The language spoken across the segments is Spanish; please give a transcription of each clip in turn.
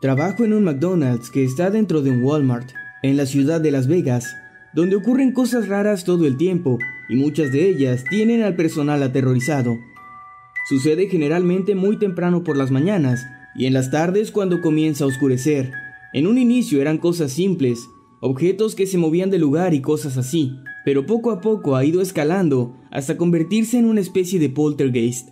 Trabajo en un McDonald's que está dentro de un Walmart, en la ciudad de Las Vegas, donde ocurren cosas raras todo el tiempo y muchas de ellas tienen al personal aterrorizado. Sucede generalmente muy temprano por las mañanas y en las tardes cuando comienza a oscurecer. En un inicio eran cosas simples, objetos que se movían de lugar y cosas así, pero poco a poco ha ido escalando hasta convertirse en una especie de poltergeist.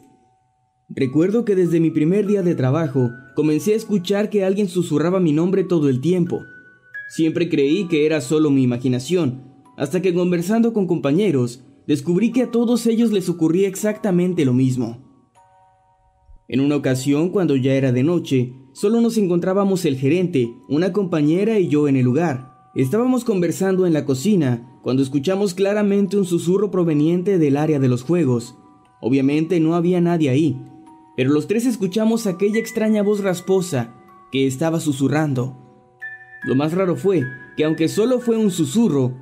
Recuerdo que desde mi primer día de trabajo comencé a escuchar que alguien susurraba mi nombre todo el tiempo. Siempre creí que era solo mi imaginación, hasta que conversando con compañeros, descubrí que a todos ellos les ocurría exactamente lo mismo. En una ocasión, cuando ya era de noche, solo nos encontrábamos el gerente, una compañera y yo en el lugar. Estábamos conversando en la cocina cuando escuchamos claramente un susurro proveniente del área de los juegos. Obviamente no había nadie ahí, pero los tres escuchamos aquella extraña voz rasposa que estaba susurrando. Lo más raro fue que aunque solo fue un susurro,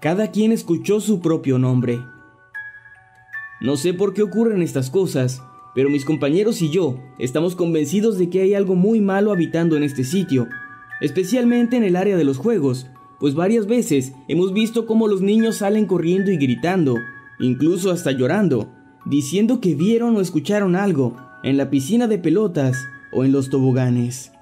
cada quien escuchó su propio nombre. No sé por qué ocurren estas cosas, pero mis compañeros y yo estamos convencidos de que hay algo muy malo habitando en este sitio, especialmente en el área de los juegos, pues varias veces hemos visto cómo los niños salen corriendo y gritando, incluso hasta llorando, diciendo que vieron o escucharon algo, en la piscina de pelotas o en los toboganes.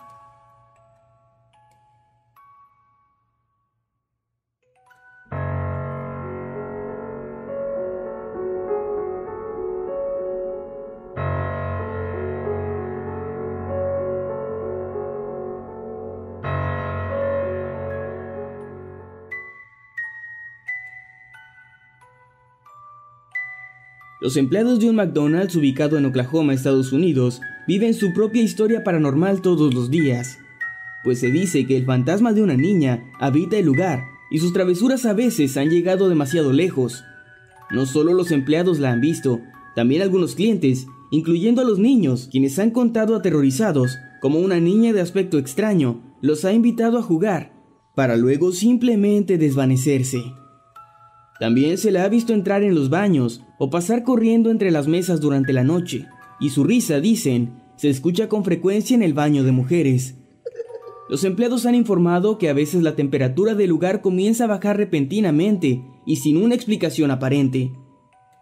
Los empleados de un McDonald's ubicado en Oklahoma, Estados Unidos, viven su propia historia paranormal todos los días, pues se dice que el fantasma de una niña habita el lugar y sus travesuras a veces han llegado demasiado lejos. No solo los empleados la han visto, también algunos clientes, incluyendo a los niños, quienes han contado aterrorizados como una niña de aspecto extraño los ha invitado a jugar, para luego simplemente desvanecerse. También se la ha visto entrar en los baños o pasar corriendo entre las mesas durante la noche, y su risa, dicen, se escucha con frecuencia en el baño de mujeres. Los empleados han informado que a veces la temperatura del lugar comienza a bajar repentinamente y sin una explicación aparente.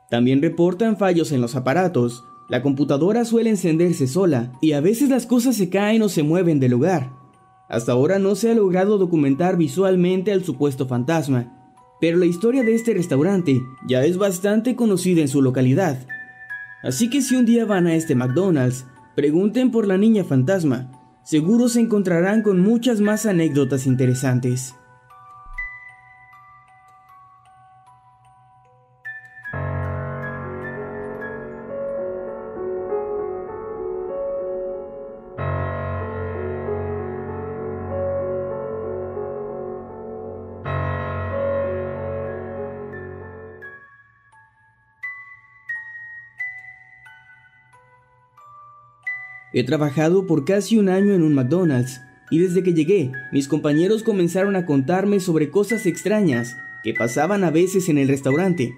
También reportan fallos en los aparatos, la computadora suele encenderse sola y a veces las cosas se caen o se mueven del lugar. Hasta ahora no se ha logrado documentar visualmente al supuesto fantasma, pero la historia de este restaurante ya es bastante conocida en su localidad. Así que si un día van a este McDonald's, pregunten por la niña fantasma. Seguro se encontrarán con muchas más anécdotas interesantes. He trabajado por casi un año en un McDonald's y desde que llegué, mis compañeros comenzaron a contarme sobre cosas extrañas que pasaban a veces en el restaurante.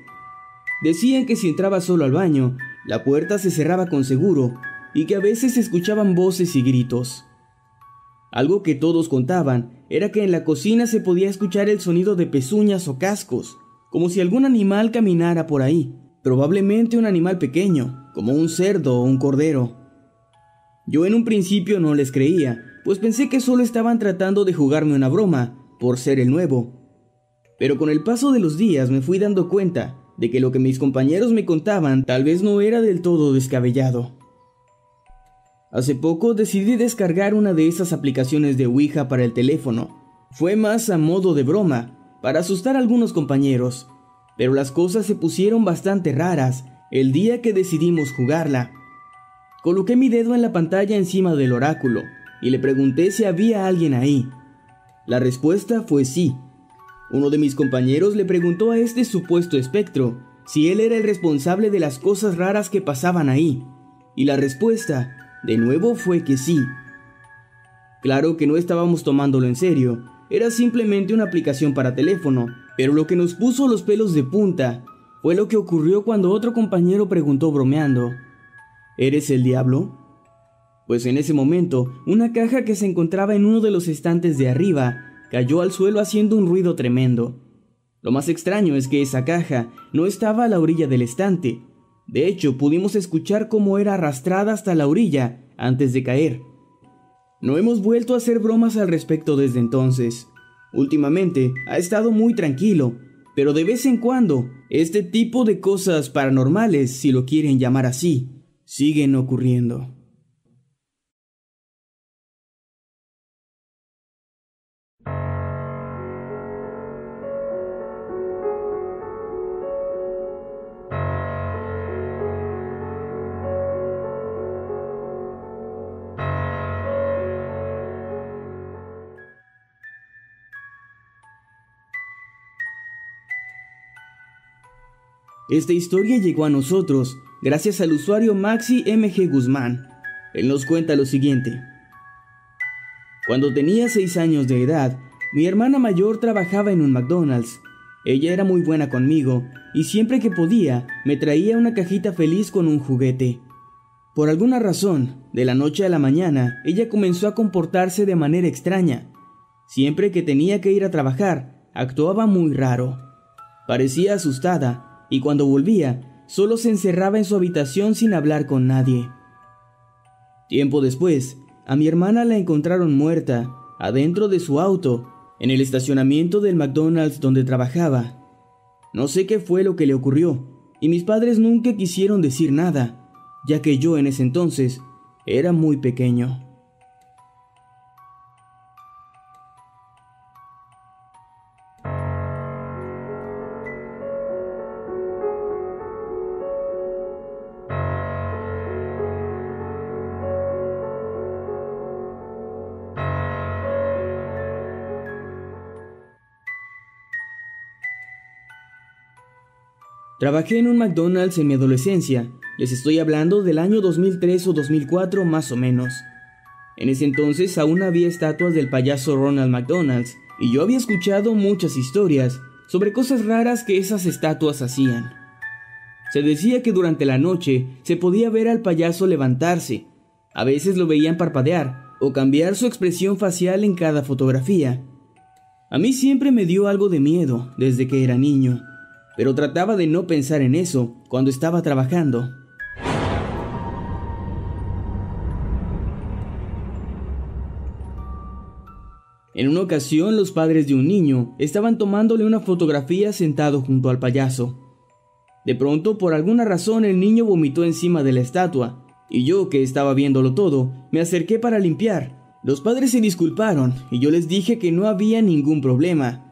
Decían que si entraba solo al baño, la puerta se cerraba con seguro y que a veces escuchaban voces y gritos. Algo que todos contaban era que en la cocina se podía escuchar el sonido de pezuñas o cascos, como si algún animal caminara por ahí, probablemente un animal pequeño, como un cerdo o un cordero. Yo en un principio no les creía, pues pensé que solo estaban tratando de jugarme una broma, por ser el nuevo. Pero con el paso de los días me fui dando cuenta de que lo que mis compañeros me contaban tal vez no era del todo descabellado. Hace poco decidí descargar una de esas aplicaciones de Ouija para el teléfono. Fue más a modo de broma, para asustar a algunos compañeros, pero las cosas se pusieron bastante raras el día que decidimos jugarla. Coloqué mi dedo en la pantalla encima del oráculo y le pregunté si había alguien ahí. La respuesta fue sí. Uno de mis compañeros le preguntó a este supuesto espectro si él era el responsable de las cosas raras que pasaban ahí, y la respuesta de nuevo fue que sí. Claro que no estábamos tomándolo en serio, era simplemente una aplicación para teléfono, pero lo que nos puso los pelos de punta fue lo que ocurrió cuando otro compañero preguntó bromeando, ¿Eres el diablo? Pues en ese momento, una caja que se encontraba en uno de los estantes de arriba cayó al suelo haciendo un ruido tremendo. Lo más extraño es que esa caja no estaba a la orilla del estante, de hecho, pudimos escuchar cómo era arrastrada hasta la orilla antes de caer. No hemos vuelto a hacer bromas al respecto desde entonces. Últimamente ha estado muy tranquilo, pero de vez en cuando este tipo de cosas paranormales, si lo quieren llamar así, siguen ocurriendo. Esta historia llegó a nosotros gracias al usuario Maxi MG Guzmán. Él nos cuenta lo siguiente. Cuando tenía 6 años de edad, mi hermana mayor trabajaba en un McDonald's. Ella era muy buena conmigo y siempre que podía me traía una cajita feliz con un juguete. Por alguna razón, de la noche a la mañana, ella comenzó a comportarse de manera extraña. Siempre que tenía que ir a trabajar, actuaba muy raro. Parecía asustada y cuando volvía, solo se encerraba en su habitación sin hablar con nadie. Tiempo después, a mi hermana la encontraron muerta, adentro de su auto, en el estacionamiento del McDonald's donde trabajaba. No sé qué fue lo que le ocurrió, y mis padres nunca quisieron decir nada, ya que yo en ese entonces era muy pequeño. Trabajé en un McDonald's en mi adolescencia, les estoy hablando del año 2003 o 2004 más o menos. En ese entonces aún había estatuas del payaso Ronald McDonald's, y yo había escuchado muchas historias sobre cosas raras que esas estatuas hacían. Se decía que durante la noche se podía ver al payaso levantarse, a veces lo veían parpadear o cambiar su expresión facial en cada fotografía. A mí siempre me dio algo de miedo desde que era niño pero trataba de no pensar en eso cuando estaba trabajando. En una ocasión los padres de un niño estaban tomándole una fotografía sentado junto al payaso. De pronto, por alguna razón, el niño vomitó encima de la estatua, y yo, que estaba viéndolo todo, me acerqué para limpiar. Los padres se disculparon, y yo les dije que no había ningún problema,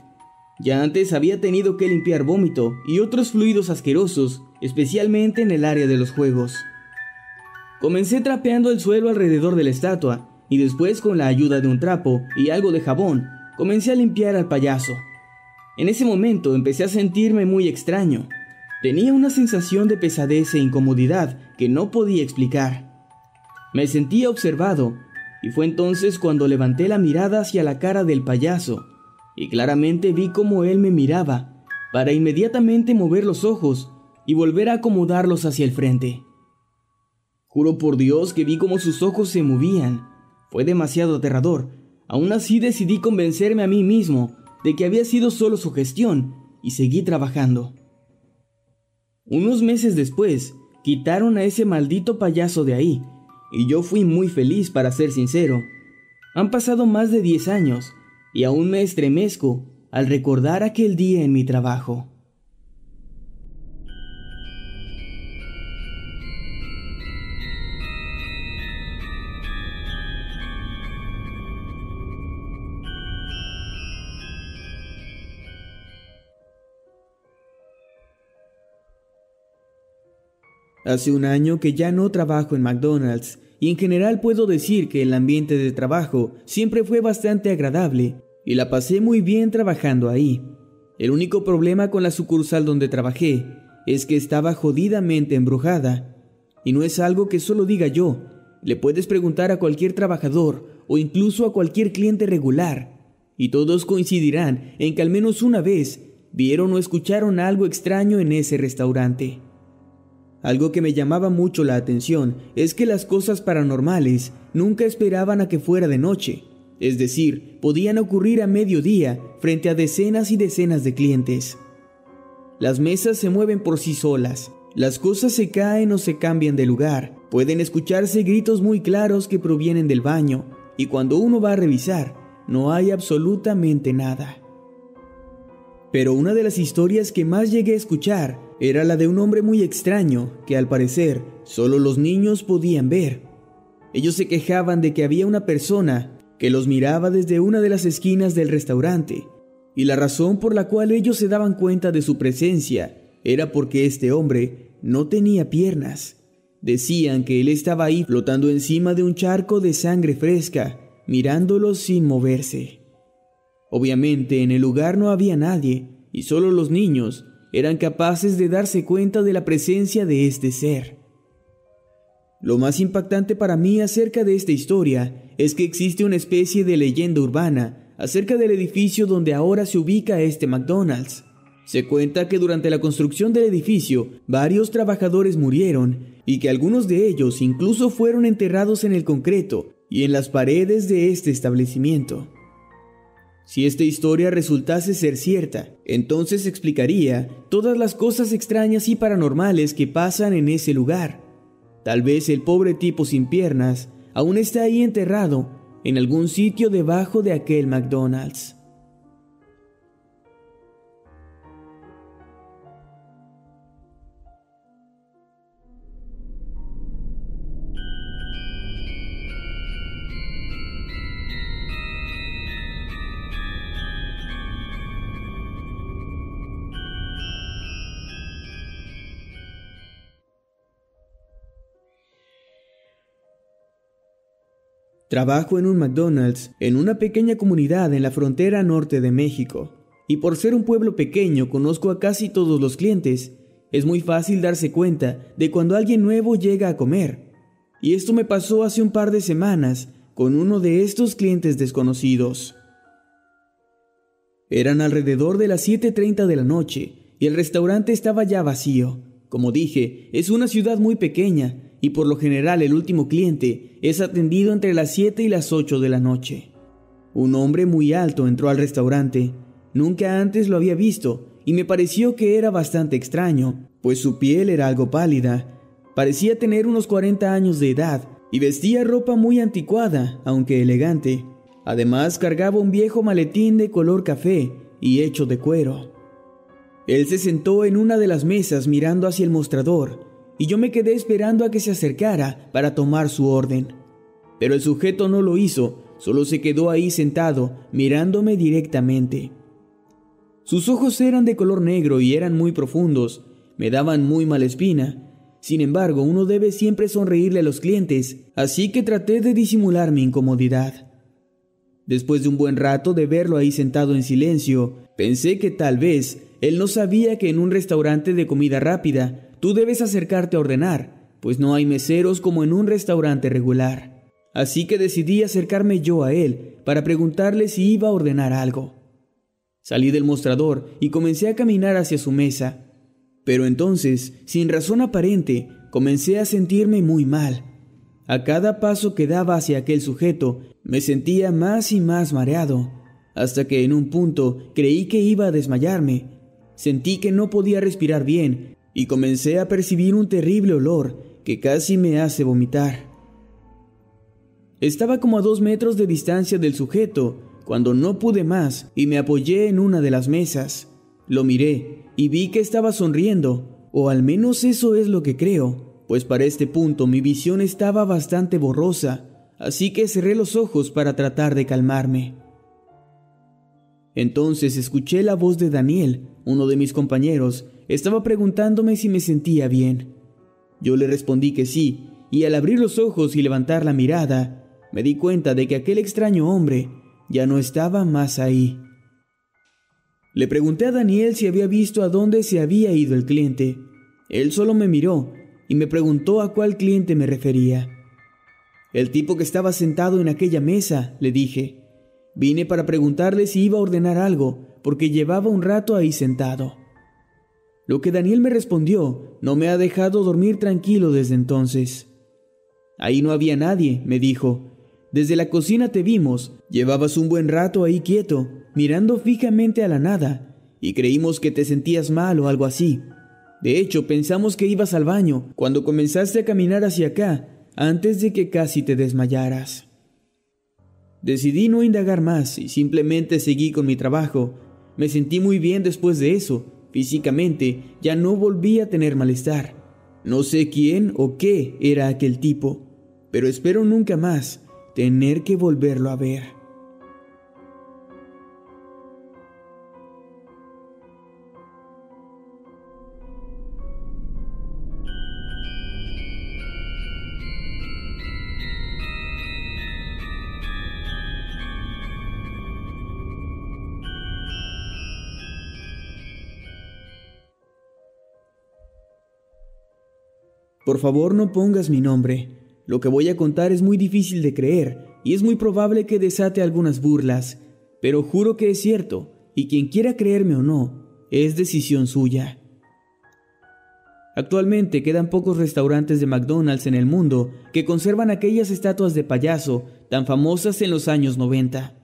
ya antes había tenido que limpiar vómito y otros fluidos asquerosos, especialmente en el área de los juegos. Comencé trapeando el suelo alrededor de la estatua y después con la ayuda de un trapo y algo de jabón, comencé a limpiar al payaso. En ese momento empecé a sentirme muy extraño. Tenía una sensación de pesadez e incomodidad que no podía explicar. Me sentía observado y fue entonces cuando levanté la mirada hacia la cara del payaso y claramente vi cómo él me miraba para inmediatamente mover los ojos y volver a acomodarlos hacia el frente. Juro por Dios que vi cómo sus ojos se movían. Fue demasiado aterrador. Aún así decidí convencerme a mí mismo de que había sido solo su gestión y seguí trabajando. Unos meses después, quitaron a ese maldito payaso de ahí, y yo fui muy feliz para ser sincero. Han pasado más de 10 años, y aún me estremezco al recordar aquel día en mi trabajo. Hace un año que ya no trabajo en McDonald's y en general puedo decir que el ambiente de trabajo siempre fue bastante agradable y la pasé muy bien trabajando ahí. El único problema con la sucursal donde trabajé es que estaba jodidamente embrujada. Y no es algo que solo diga yo, le puedes preguntar a cualquier trabajador o incluso a cualquier cliente regular, y todos coincidirán en que al menos una vez vieron o escucharon algo extraño en ese restaurante. Algo que me llamaba mucho la atención es que las cosas paranormales nunca esperaban a que fuera de noche, es decir, podían ocurrir a mediodía frente a decenas y decenas de clientes. Las mesas se mueven por sí solas, las cosas se caen o se cambian de lugar, pueden escucharse gritos muy claros que provienen del baño, y cuando uno va a revisar, no hay absolutamente nada. Pero una de las historias que más llegué a escuchar era la de un hombre muy extraño que al parecer solo los niños podían ver. Ellos se quejaban de que había una persona que los miraba desde una de las esquinas del restaurante, y la razón por la cual ellos se daban cuenta de su presencia era porque este hombre no tenía piernas. Decían que él estaba ahí flotando encima de un charco de sangre fresca, mirándolos sin moverse. Obviamente en el lugar no había nadie, y solo los niños eran capaces de darse cuenta de la presencia de este ser. Lo más impactante para mí acerca de esta historia es que existe una especie de leyenda urbana acerca del edificio donde ahora se ubica este McDonald's. Se cuenta que durante la construcción del edificio varios trabajadores murieron y que algunos de ellos incluso fueron enterrados en el concreto y en las paredes de este establecimiento. Si esta historia resultase ser cierta, entonces explicaría todas las cosas extrañas y paranormales que pasan en ese lugar. Tal vez el pobre tipo sin piernas aún está ahí enterrado en algún sitio debajo de aquel McDonald's. Trabajo en un McDonald's en una pequeña comunidad en la frontera norte de México, y por ser un pueblo pequeño conozco a casi todos los clientes. Es muy fácil darse cuenta de cuando alguien nuevo llega a comer. Y esto me pasó hace un par de semanas con uno de estos clientes desconocidos. Eran alrededor de las 7.30 de la noche y el restaurante estaba ya vacío. Como dije, es una ciudad muy pequeña y por lo general el último cliente es atendido entre las 7 y las 8 de la noche. Un hombre muy alto entró al restaurante. Nunca antes lo había visto y me pareció que era bastante extraño, pues su piel era algo pálida. Parecía tener unos 40 años de edad y vestía ropa muy anticuada, aunque elegante. Además cargaba un viejo maletín de color café y hecho de cuero. Él se sentó en una de las mesas mirando hacia el mostrador y yo me quedé esperando a que se acercara para tomar su orden. Pero el sujeto no lo hizo, solo se quedó ahí sentado, mirándome directamente. Sus ojos eran de color negro y eran muy profundos, me daban muy mala espina. Sin embargo, uno debe siempre sonreírle a los clientes, así que traté de disimular mi incomodidad. Después de un buen rato de verlo ahí sentado en silencio, pensé que tal vez él no sabía que en un restaurante de comida rápida Tú debes acercarte a ordenar, pues no hay meseros como en un restaurante regular. Así que decidí acercarme yo a él para preguntarle si iba a ordenar algo. Salí del mostrador y comencé a caminar hacia su mesa, pero entonces, sin razón aparente, comencé a sentirme muy mal. A cada paso que daba hacia aquel sujeto, me sentía más y más mareado, hasta que en un punto creí que iba a desmayarme. Sentí que no podía respirar bien y comencé a percibir un terrible olor que casi me hace vomitar. Estaba como a dos metros de distancia del sujeto cuando no pude más y me apoyé en una de las mesas. Lo miré y vi que estaba sonriendo, o al menos eso es lo que creo, pues para este punto mi visión estaba bastante borrosa, así que cerré los ojos para tratar de calmarme. Entonces escuché la voz de Daniel, uno de mis compañeros, estaba preguntándome si me sentía bien. Yo le respondí que sí, y al abrir los ojos y levantar la mirada, me di cuenta de que aquel extraño hombre ya no estaba más ahí. Le pregunté a Daniel si había visto a dónde se había ido el cliente. Él solo me miró y me preguntó a cuál cliente me refería. El tipo que estaba sentado en aquella mesa, le dije. Vine para preguntarle si iba a ordenar algo, porque llevaba un rato ahí sentado. Lo que Daniel me respondió no me ha dejado dormir tranquilo desde entonces. Ahí no había nadie, me dijo. Desde la cocina te vimos, llevabas un buen rato ahí quieto, mirando fijamente a la nada, y creímos que te sentías mal o algo así. De hecho, pensamos que ibas al baño cuando comenzaste a caminar hacia acá, antes de que casi te desmayaras. Decidí no indagar más y simplemente seguí con mi trabajo. Me sentí muy bien después de eso, Físicamente ya no volví a tener malestar. No sé quién o qué era aquel tipo, pero espero nunca más tener que volverlo a ver. Por favor no pongas mi nombre. Lo que voy a contar es muy difícil de creer y es muy probable que desate algunas burlas, pero juro que es cierto, y quien quiera creerme o no, es decisión suya. Actualmente quedan pocos restaurantes de McDonald's en el mundo que conservan aquellas estatuas de payaso tan famosas en los años 90.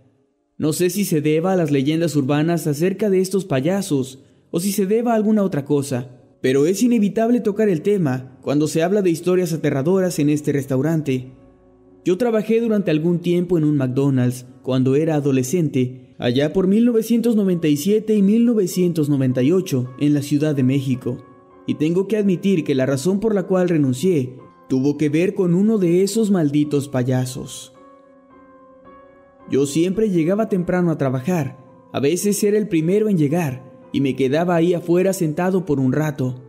No sé si se deba a las leyendas urbanas acerca de estos payasos o si se deba a alguna otra cosa, pero es inevitable tocar el tema cuando se habla de historias aterradoras en este restaurante. Yo trabajé durante algún tiempo en un McDonald's cuando era adolescente, allá por 1997 y 1998 en la Ciudad de México, y tengo que admitir que la razón por la cual renuncié tuvo que ver con uno de esos malditos payasos. Yo siempre llegaba temprano a trabajar, a veces era el primero en llegar, y me quedaba ahí afuera sentado por un rato.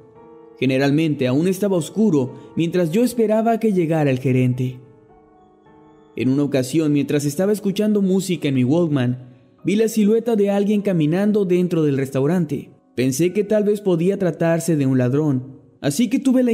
Generalmente aún estaba oscuro mientras yo esperaba que llegara el gerente. En una ocasión, mientras estaba escuchando música en mi Walkman, vi la silueta de alguien caminando dentro del restaurante. Pensé que tal vez podía tratarse de un ladrón, así que tuve la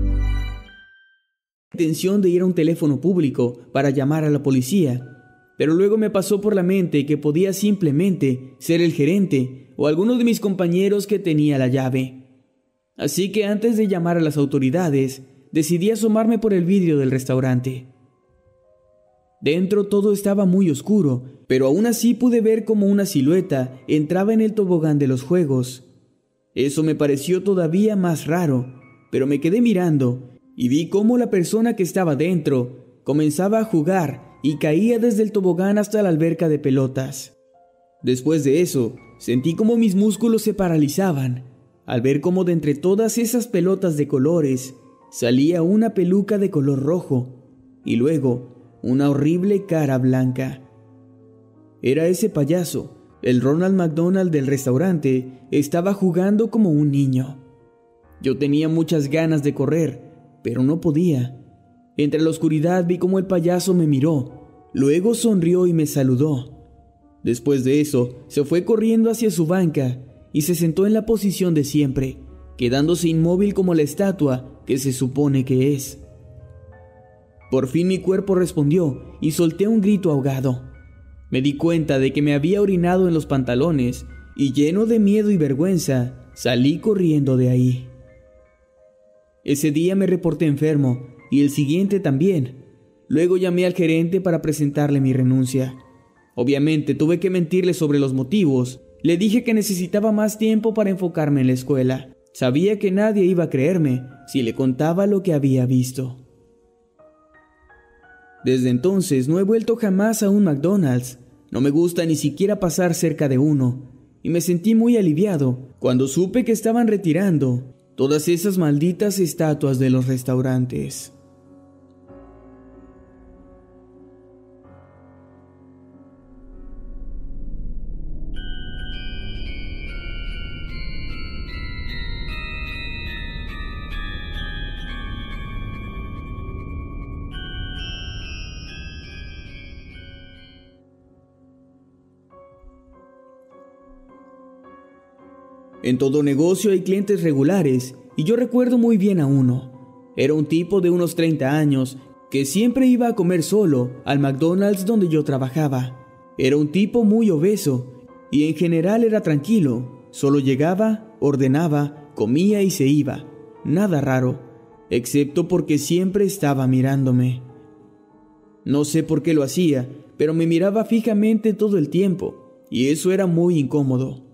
Intención de ir a un teléfono público para llamar a la policía, pero luego me pasó por la mente que podía simplemente ser el gerente o alguno de mis compañeros que tenía la llave. Así que antes de llamar a las autoridades, decidí asomarme por el vidrio del restaurante. Dentro todo estaba muy oscuro, pero aún así pude ver como una silueta entraba en el tobogán de los juegos. Eso me pareció todavía más raro, pero me quedé mirando y vi cómo la persona que estaba dentro comenzaba a jugar y caía desde el tobogán hasta la alberca de pelotas. Después de eso, sentí como mis músculos se paralizaban al ver cómo de entre todas esas pelotas de colores salía una peluca de color rojo y luego una horrible cara blanca. Era ese payaso, el Ronald McDonald del restaurante, estaba jugando como un niño. Yo tenía muchas ganas de correr, pero no podía. Entre la oscuridad vi cómo el payaso me miró, luego sonrió y me saludó. Después de eso, se fue corriendo hacia su banca y se sentó en la posición de siempre, quedándose inmóvil como la estatua que se supone que es. Por fin mi cuerpo respondió y solté un grito ahogado. Me di cuenta de que me había orinado en los pantalones y lleno de miedo y vergüenza, salí corriendo de ahí. Ese día me reporté enfermo y el siguiente también. Luego llamé al gerente para presentarle mi renuncia. Obviamente tuve que mentirle sobre los motivos. Le dije que necesitaba más tiempo para enfocarme en la escuela. Sabía que nadie iba a creerme si le contaba lo que había visto. Desde entonces no he vuelto jamás a un McDonald's. No me gusta ni siquiera pasar cerca de uno. Y me sentí muy aliviado cuando supe que estaban retirando todas esas malditas estatuas de los restaurantes. En todo negocio hay clientes regulares y yo recuerdo muy bien a uno. Era un tipo de unos 30 años que siempre iba a comer solo al McDonald's donde yo trabajaba. Era un tipo muy obeso y en general era tranquilo. Solo llegaba, ordenaba, comía y se iba. Nada raro, excepto porque siempre estaba mirándome. No sé por qué lo hacía, pero me miraba fijamente todo el tiempo, y eso era muy incómodo.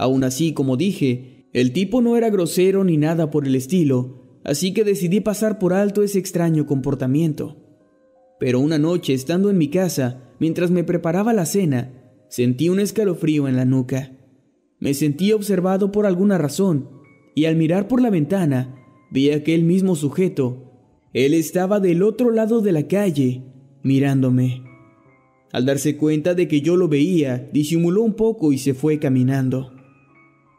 Aún así, como dije, el tipo no era grosero ni nada por el estilo, así que decidí pasar por alto ese extraño comportamiento. Pero una noche, estando en mi casa, mientras me preparaba la cena, sentí un escalofrío en la nuca. Me sentí observado por alguna razón, y al mirar por la ventana, vi a aquel mismo sujeto. Él estaba del otro lado de la calle, mirándome. Al darse cuenta de que yo lo veía, disimuló un poco y se fue caminando.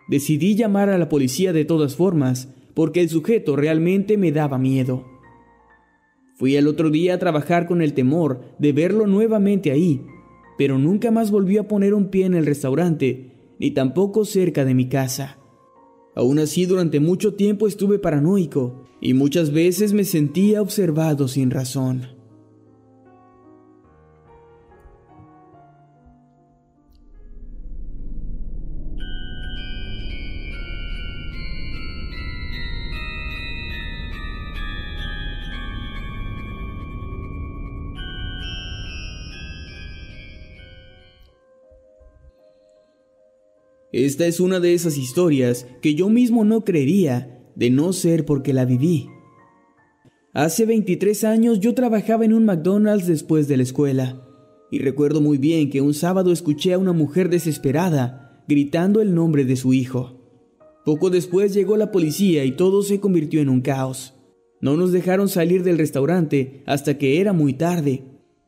Decidí llamar a la policía de todas formas, porque el sujeto realmente me daba miedo. Fui al otro día a trabajar con el temor de verlo nuevamente ahí, pero nunca más volvió a poner un pie en el restaurante, ni tampoco cerca de mi casa. Aún así, durante mucho tiempo estuve paranoico y muchas veces me sentía observado sin razón. Esta es una de esas historias que yo mismo no creería, de no ser porque la viví. Hace 23 años yo trabajaba en un McDonald's después de la escuela, y recuerdo muy bien que un sábado escuché a una mujer desesperada gritando el nombre de su hijo. Poco después llegó la policía y todo se convirtió en un caos. No nos dejaron salir del restaurante hasta que era muy tarde,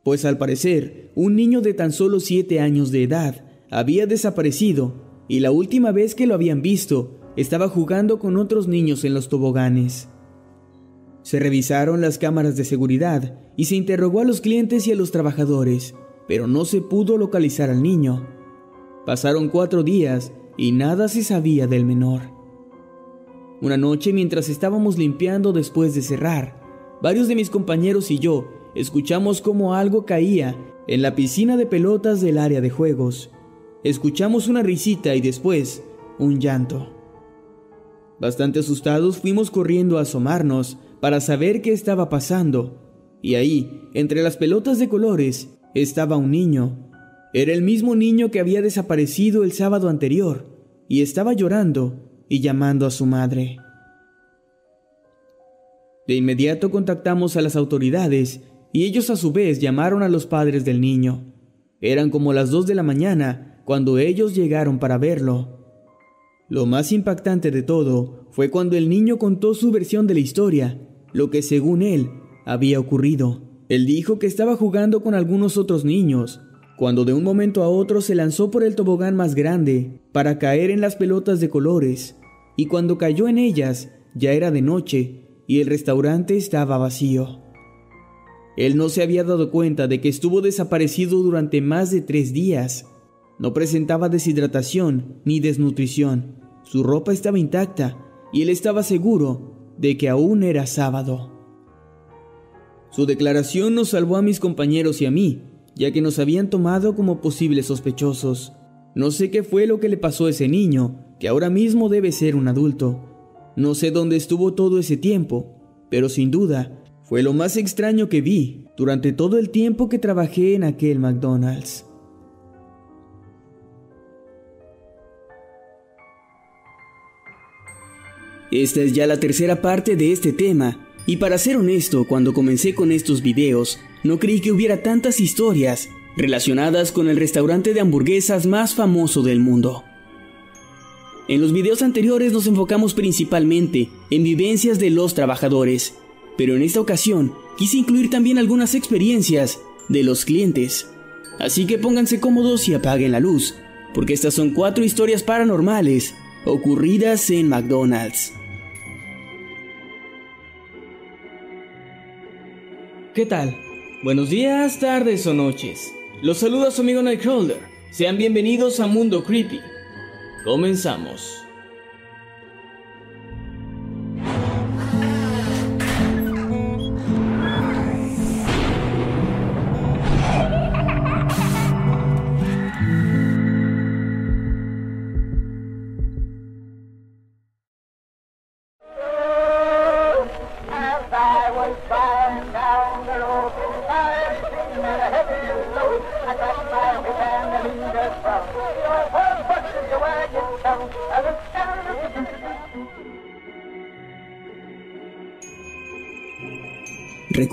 pues al parecer un niño de tan solo 7 años de edad había desaparecido y la última vez que lo habían visto estaba jugando con otros niños en los toboganes. Se revisaron las cámaras de seguridad y se interrogó a los clientes y a los trabajadores, pero no se pudo localizar al niño. Pasaron cuatro días y nada se sabía del menor. Una noche mientras estábamos limpiando después de cerrar, varios de mis compañeros y yo escuchamos como algo caía en la piscina de pelotas del área de juegos. Escuchamos una risita y después un llanto. Bastante asustados fuimos corriendo a asomarnos para saber qué estaba pasando. Y ahí, entre las pelotas de colores, estaba un niño. Era el mismo niño que había desaparecido el sábado anterior y estaba llorando y llamando a su madre. De inmediato contactamos a las autoridades y ellos a su vez llamaron a los padres del niño. Eran como las dos de la mañana cuando ellos llegaron para verlo. Lo más impactante de todo fue cuando el niño contó su versión de la historia, lo que según él había ocurrido. Él dijo que estaba jugando con algunos otros niños, cuando de un momento a otro se lanzó por el tobogán más grande para caer en las pelotas de colores, y cuando cayó en ellas ya era de noche y el restaurante estaba vacío. Él no se había dado cuenta de que estuvo desaparecido durante más de tres días. No presentaba deshidratación ni desnutrición. Su ropa estaba intacta y él estaba seguro de que aún era sábado. Su declaración nos salvó a mis compañeros y a mí, ya que nos habían tomado como posibles sospechosos. No sé qué fue lo que le pasó a ese niño, que ahora mismo debe ser un adulto. No sé dónde estuvo todo ese tiempo, pero sin duda fue lo más extraño que vi durante todo el tiempo que trabajé en aquel McDonald's. Esta es ya la tercera parte de este tema, y para ser honesto, cuando comencé con estos videos, no creí que hubiera tantas historias relacionadas con el restaurante de hamburguesas más famoso del mundo. En los videos anteriores nos enfocamos principalmente en vivencias de los trabajadores, pero en esta ocasión quise incluir también algunas experiencias de los clientes. Así que pónganse cómodos y apaguen la luz, porque estas son cuatro historias paranormales ocurridas en McDonald's. ¿Qué tal? Buenos días, tardes o noches. Los saluda su amigo Nightcrawler. Sean bienvenidos a Mundo Creepy. Comenzamos.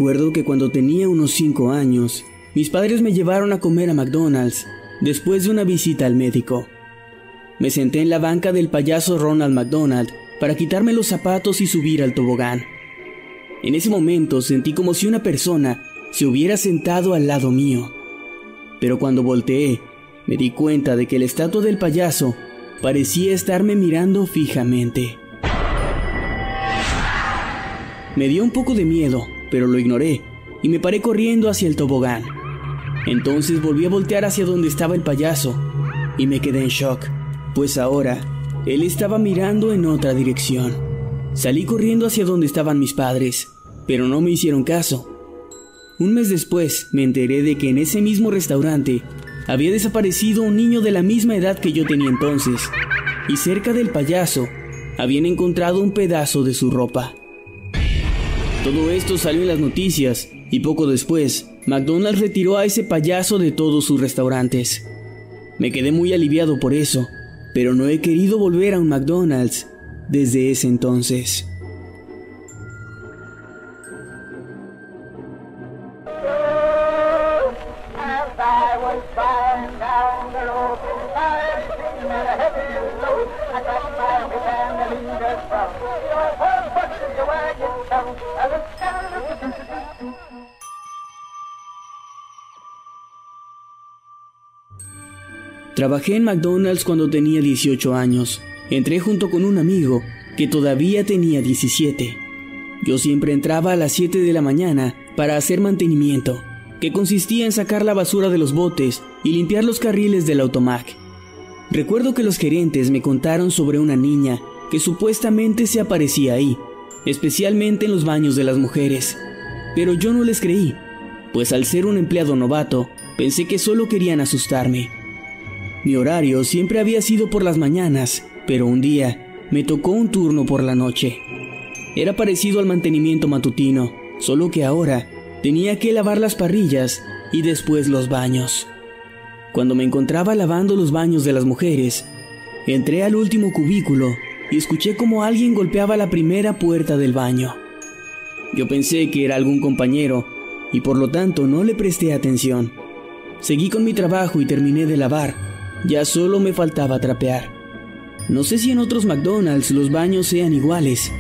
Recuerdo que cuando tenía unos 5 años, mis padres me llevaron a comer a McDonald's después de una visita al médico. Me senté en la banca del payaso Ronald McDonald para quitarme los zapatos y subir al tobogán. En ese momento sentí como si una persona se hubiera sentado al lado mío. Pero cuando volteé, me di cuenta de que la estatua del payaso parecía estarme mirando fijamente. Me dio un poco de miedo, pero lo ignoré y me paré corriendo hacia el tobogán. Entonces volví a voltear hacia donde estaba el payaso y me quedé en shock, pues ahora él estaba mirando en otra dirección. Salí corriendo hacia donde estaban mis padres, pero no me hicieron caso. Un mes después me enteré de que en ese mismo restaurante había desaparecido un niño de la misma edad que yo tenía entonces, y cerca del payaso habían encontrado un pedazo de su ropa. Todo esto salió en las noticias y poco después, McDonald's retiró a ese payaso de todos sus restaurantes. Me quedé muy aliviado por eso, pero no he querido volver a un McDonald's desde ese entonces. Trabajé en McDonald's cuando tenía 18 años. Entré junto con un amigo que todavía tenía 17. Yo siempre entraba a las 7 de la mañana para hacer mantenimiento, que consistía en sacar la basura de los botes y limpiar los carriles del automac. Recuerdo que los gerentes me contaron sobre una niña que supuestamente se aparecía ahí, especialmente en los baños de las mujeres. Pero yo no les creí, pues al ser un empleado novato, pensé que solo querían asustarme. Mi horario siempre había sido por las mañanas, pero un día me tocó un turno por la noche. Era parecido al mantenimiento matutino, solo que ahora tenía que lavar las parrillas y después los baños. Cuando me encontraba lavando los baños de las mujeres, entré al último cubículo y escuché como alguien golpeaba la primera puerta del baño. Yo pensé que era algún compañero y por lo tanto no le presté atención. Seguí con mi trabajo y terminé de lavar. Ya solo me faltaba trapear. No sé si en otros McDonald's los baños sean iguales,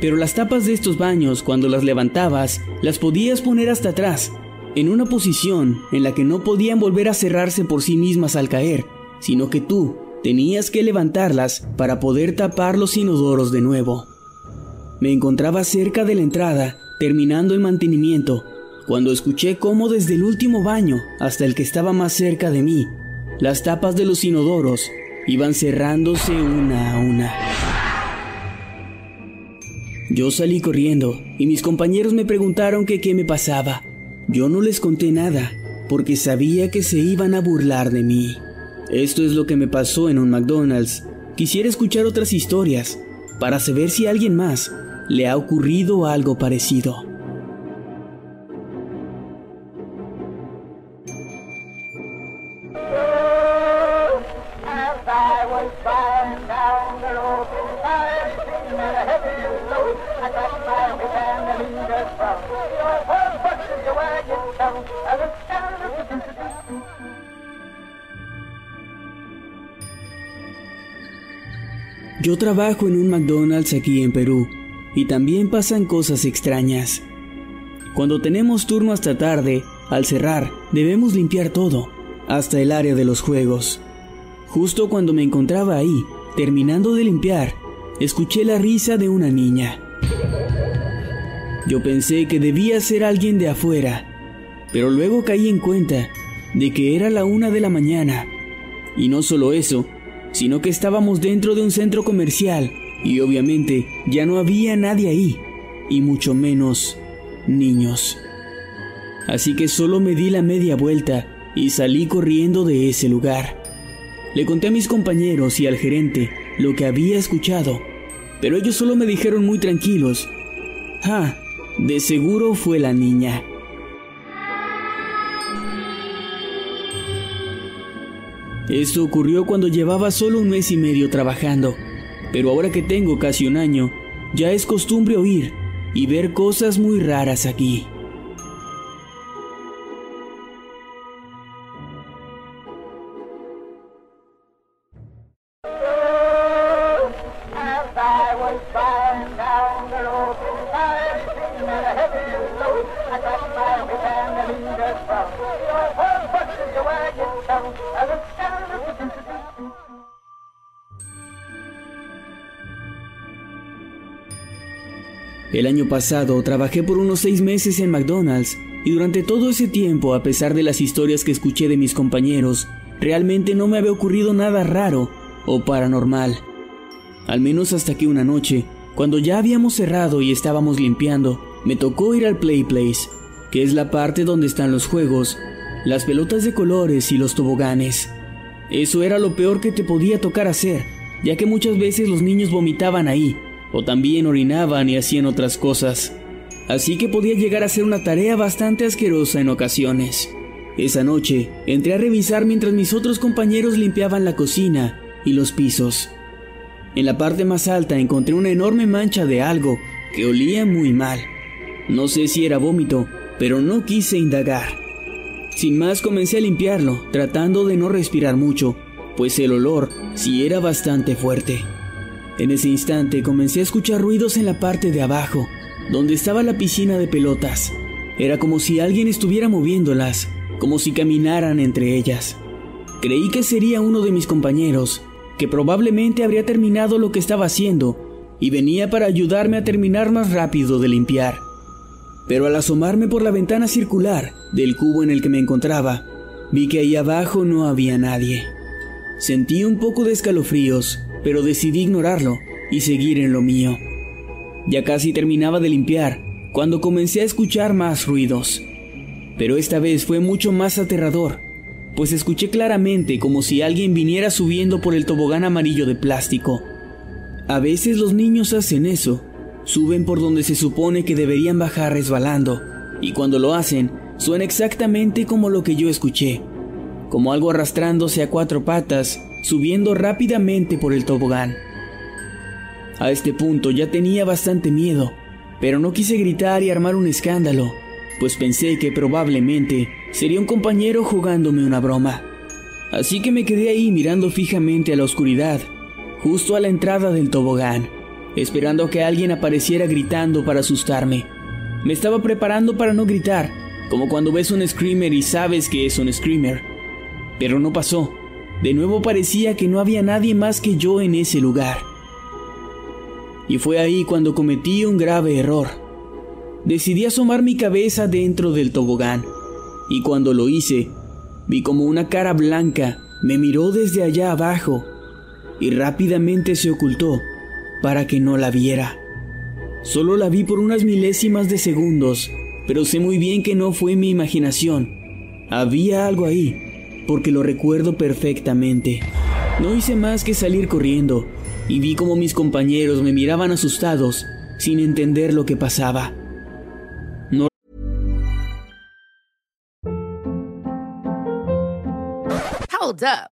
pero las tapas de estos baños cuando las levantabas las podías poner hasta atrás, en una posición en la que no podían volver a cerrarse por sí mismas al caer, sino que tú tenías que levantarlas para poder tapar los inodoros de nuevo. Me encontraba cerca de la entrada, terminando el mantenimiento, cuando escuché cómo desde el último baño hasta el que estaba más cerca de mí, las tapas de los inodoros iban cerrándose una a una. Yo salí corriendo y mis compañeros me preguntaron qué me pasaba. Yo no les conté nada porque sabía que se iban a burlar de mí. Esto es lo que me pasó en un McDonald's. Quisiera escuchar otras historias para saber si a alguien más le ha ocurrido algo parecido. Trabajo en un McDonald's aquí en Perú y también pasan cosas extrañas. Cuando tenemos turno hasta tarde, al cerrar, debemos limpiar todo, hasta el área de los juegos. Justo cuando me encontraba ahí, terminando de limpiar, escuché la risa de una niña. Yo pensé que debía ser alguien de afuera, pero luego caí en cuenta de que era la una de la mañana. Y no solo eso, sino que estábamos dentro de un centro comercial y obviamente ya no había nadie ahí, y mucho menos niños. Así que solo me di la media vuelta y salí corriendo de ese lugar. Le conté a mis compañeros y al gerente lo que había escuchado, pero ellos solo me dijeron muy tranquilos, ah, de seguro fue la niña. Esto ocurrió cuando llevaba solo un mes y medio trabajando, pero ahora que tengo casi un año, ya es costumbre oír y ver cosas muy raras aquí. El año pasado trabajé por unos seis meses en McDonald's y durante todo ese tiempo, a pesar de las historias que escuché de mis compañeros, realmente no me había ocurrido nada raro o paranormal. Al menos hasta que una noche, cuando ya habíamos cerrado y estábamos limpiando, me tocó ir al Play Place, que es la parte donde están los juegos, las pelotas de colores y los toboganes. Eso era lo peor que te podía tocar hacer, ya que muchas veces los niños vomitaban ahí o también orinaban y hacían otras cosas. Así que podía llegar a ser una tarea bastante asquerosa en ocasiones. Esa noche entré a revisar mientras mis otros compañeros limpiaban la cocina y los pisos. En la parte más alta encontré una enorme mancha de algo que olía muy mal. No sé si era vómito, pero no quise indagar. Sin más comencé a limpiarlo, tratando de no respirar mucho, pues el olor sí era bastante fuerte. En ese instante comencé a escuchar ruidos en la parte de abajo, donde estaba la piscina de pelotas. Era como si alguien estuviera moviéndolas, como si caminaran entre ellas. Creí que sería uno de mis compañeros, que probablemente habría terminado lo que estaba haciendo y venía para ayudarme a terminar más rápido de limpiar. Pero al asomarme por la ventana circular del cubo en el que me encontraba, vi que ahí abajo no había nadie. Sentí un poco de escalofríos pero decidí ignorarlo y seguir en lo mío. Ya casi terminaba de limpiar cuando comencé a escuchar más ruidos. Pero esta vez fue mucho más aterrador, pues escuché claramente como si alguien viniera subiendo por el tobogán amarillo de plástico. A veces los niños hacen eso. Suben por donde se supone que deberían bajar resbalando. Y cuando lo hacen, suena exactamente como lo que yo escuché. Como algo arrastrándose a cuatro patas, subiendo rápidamente por el tobogán. A este punto ya tenía bastante miedo, pero no quise gritar y armar un escándalo, pues pensé que probablemente sería un compañero jugándome una broma. Así que me quedé ahí mirando fijamente a la oscuridad, justo a la entrada del tobogán, esperando que alguien apareciera gritando para asustarme. Me estaba preparando para no gritar, como cuando ves un screamer y sabes que es un screamer. Pero no pasó. De nuevo parecía que no había nadie más que yo en ese lugar. Y fue ahí cuando cometí un grave error. Decidí asomar mi cabeza dentro del tobogán, y cuando lo hice, vi como una cara blanca me miró desde allá abajo y rápidamente se ocultó para que no la viera. Solo la vi por unas milésimas de segundos, pero sé muy bien que no fue mi imaginación. Había algo ahí, porque lo recuerdo perfectamente. No hice más que salir corriendo y vi como mis compañeros me miraban asustados, sin entender lo que pasaba. No Hold up.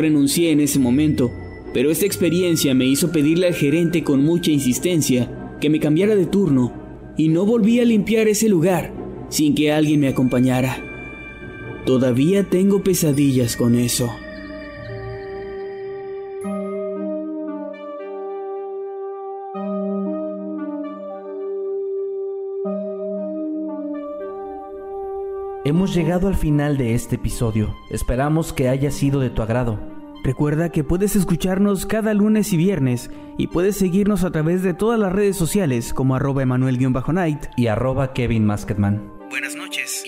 renuncié en ese momento, pero esta experiencia me hizo pedirle al gerente con mucha insistencia que me cambiara de turno y no volví a limpiar ese lugar sin que alguien me acompañara. Todavía tengo pesadillas con eso. Hemos llegado al final de este episodio. Esperamos que haya sido de tu agrado. Recuerda que puedes escucharnos cada lunes y viernes y puedes seguirnos a través de todas las redes sociales como arroba emanuel-night y arroba Kevin. Buenas noches.